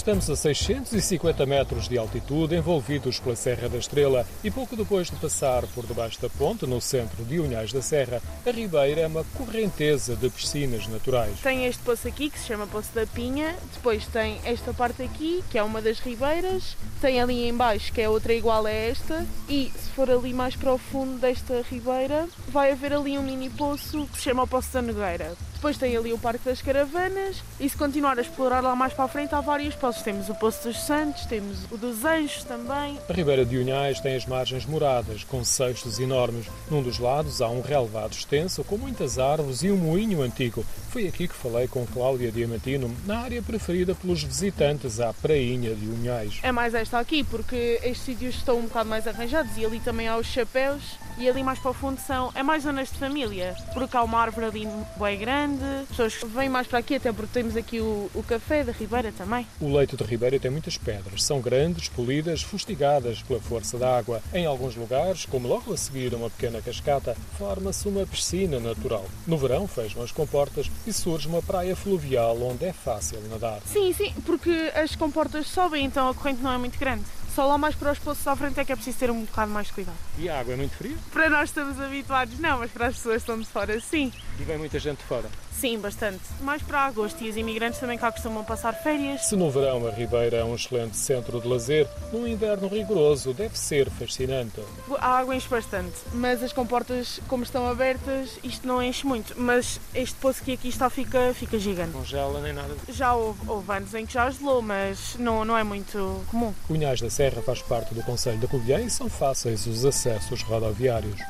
Estamos a 650 metros de altitude, envolvidos pela Serra da Estrela, e pouco depois de passar por debaixo da ponte, no centro de Unhais da Serra, a Ribeira é uma correnteza de piscinas naturais. Tem este poço aqui, que se chama Poço da Pinha, depois tem esta parte aqui, que é uma das ribeiras, tem ali embaixo, que é outra igual a esta, e se for ali mais para o fundo desta ribeira, vai haver ali um mini poço que se chama o Poço da Nogueira. Depois tem ali o Parque das Caravanas e se continuar a explorar lá mais para a frente há vários Temos o Poço dos Santos, temos o dos Anjos também. A Ribeira de Unhais tem as margens moradas, com cestos enormes. Num dos lados há um relevado extenso com muitas árvores e um moinho antigo. Foi aqui que falei com Cláudia Diamantino, na área preferida pelos visitantes à Prainha de Unhais. É mais esta aqui, porque estes sítios estão um bocado mais arranjados e ali também há os chapéus e ali mais para o fundo são, é mais zonas de família, porque há uma árvore ali bem grande, as pessoas vêm mais para aqui até porque temos aqui o, o café da Ribeira também. O leito de Ribeira tem muitas pedras, são grandes, polidas, fustigadas pela força da água. Em alguns lugares, como logo a seguir uma pequena cascata, forma-se uma piscina natural. No verão fecham as comportas e surge uma praia fluvial onde é fácil nadar. Sim, sim, porque as comportas sobem, então a corrente não é muito grande. Só lá mais para os poços à frente é que é preciso ter um bocado mais de cuidado. E a água é muito fria? Para nós estamos habituados, não, mas para as pessoas que estão de fora, sim. E vem muita gente de fora? Sim, bastante. Mais para agosto e os imigrantes também cá costumam passar férias. Se no verão a Ribeira é um excelente centro de lazer, no inverno rigoroso deve ser fascinante. A água enche bastante, mas as comportas, como estão abertas, isto não enche muito. Mas este poço que aqui está fica, fica gigante. Não gela nem nada. Já houve, houve anos em que já gelou, mas não, não é muito comum. Cunhais da Serra faz parte do Conselho da Covilhã e são fáceis os acessos rodoviários.